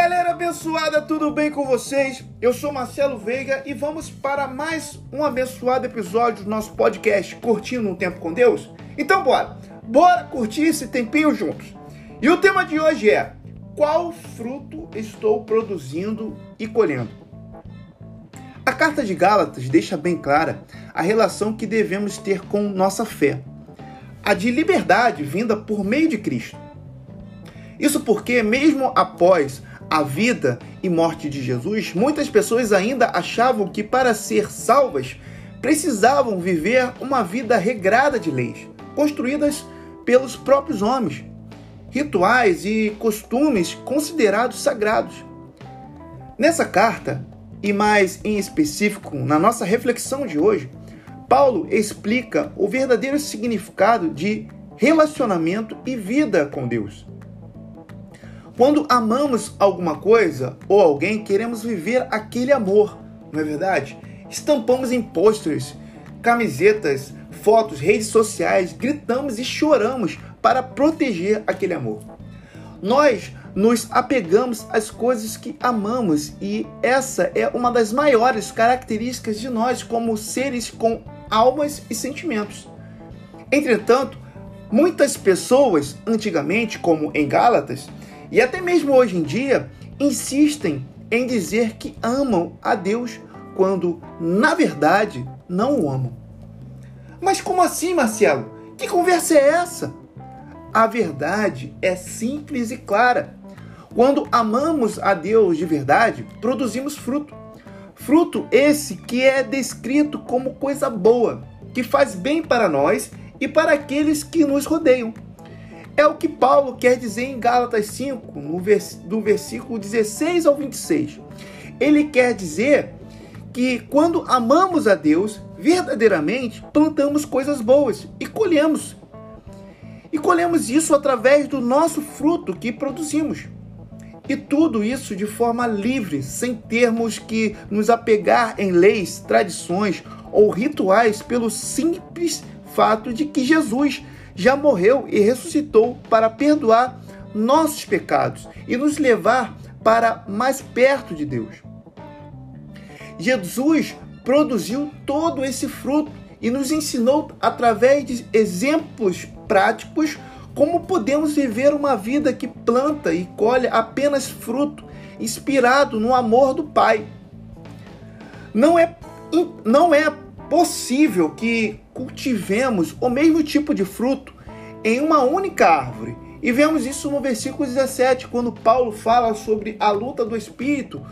galera abençoada, tudo bem com vocês? Eu sou Marcelo Veiga e vamos para mais um abençoado episódio do nosso podcast Curtindo um Tempo com Deus? Então bora, bora curtir esse tempinho juntos. E o tema de hoje é: Qual fruto estou produzindo e colhendo? A carta de Gálatas deixa bem clara a relação que devemos ter com nossa fé, a de liberdade vinda por meio de Cristo. Isso porque, mesmo após a vida e morte de Jesus, muitas pessoas ainda achavam que para ser salvas precisavam viver uma vida regrada de leis, construídas pelos próprios homens, rituais e costumes considerados sagrados. Nessa carta, e mais em específico na nossa reflexão de hoje, Paulo explica o verdadeiro significado de relacionamento e vida com Deus. Quando amamos alguma coisa ou alguém, queremos viver aquele amor, não é verdade? Estampamos em posters, camisetas, fotos, redes sociais, gritamos e choramos para proteger aquele amor. Nós nos apegamos às coisas que amamos e essa é uma das maiores características de nós como seres com almas e sentimentos. Entretanto, muitas pessoas, antigamente, como em Gálatas, e até mesmo hoje em dia insistem em dizer que amam a Deus quando, na verdade, não o amam. Mas como assim, Marcelo? Que conversa é essa? A verdade é simples e clara. Quando amamos a Deus de verdade, produzimos fruto. Fruto esse que é descrito como coisa boa, que faz bem para nós e para aqueles que nos rodeiam. É o que Paulo quer dizer em Gálatas 5, no vers do versículo 16 ao 26. Ele quer dizer que quando amamos a Deus, verdadeiramente plantamos coisas boas e colhemos. E colhemos isso através do nosso fruto que produzimos. E tudo isso de forma livre, sem termos que nos apegar em leis, tradições ou rituais, pelo simples fato de que Jesus já morreu e ressuscitou para perdoar nossos pecados e nos levar para mais perto de Deus. Jesus produziu todo esse fruto e nos ensinou através de exemplos práticos como podemos viver uma vida que planta e colhe apenas fruto, inspirado no amor do Pai. Não é, não é possível que cultivemos o mesmo tipo de fruto em uma única árvore. E vemos isso no versículo 17, quando Paulo fala sobre a luta do espírito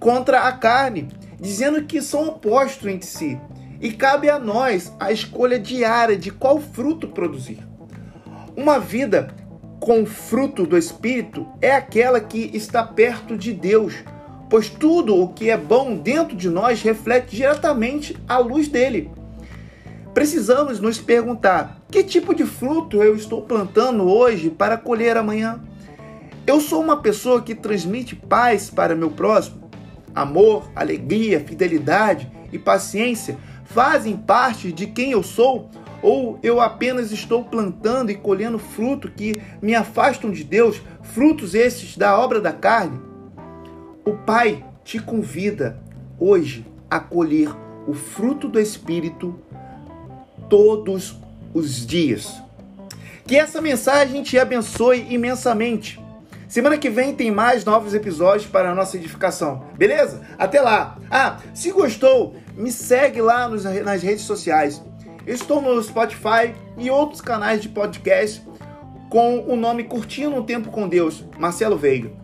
contra a carne, dizendo que são opostos entre si. E cabe a nós a escolha diária de qual fruto produzir. Uma vida com fruto do espírito é aquela que está perto de Deus, pois tudo o que é bom dentro de nós reflete diretamente a luz dele. Precisamos nos perguntar: que tipo de fruto eu estou plantando hoje para colher amanhã? Eu sou uma pessoa que transmite paz para meu próximo? Amor, alegria, fidelidade e paciência fazem parte de quem eu sou? Ou eu apenas estou plantando e colhendo fruto que me afastam de Deus, frutos esses da obra da carne? O Pai te convida hoje a colher o fruto do Espírito todos os dias. Que essa mensagem te abençoe imensamente. Semana que vem tem mais novos episódios para a nossa edificação, beleza? Até lá! Ah, se gostou, me segue lá nos, nas redes sociais. Eu estou no Spotify e outros canais de podcast com o nome Curtindo um Tempo com Deus, Marcelo Veiga.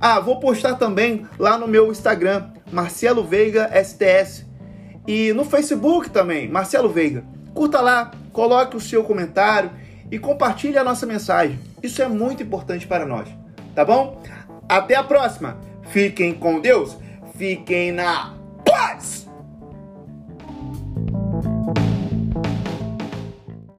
Ah, vou postar também lá no meu Instagram, Marcelo Veiga STS. E no Facebook também, Marcelo Veiga. Curta lá, coloque o seu comentário e compartilhe a nossa mensagem. Isso é muito importante para nós, tá bom? Até a próxima. Fiquem com Deus. Fiquem na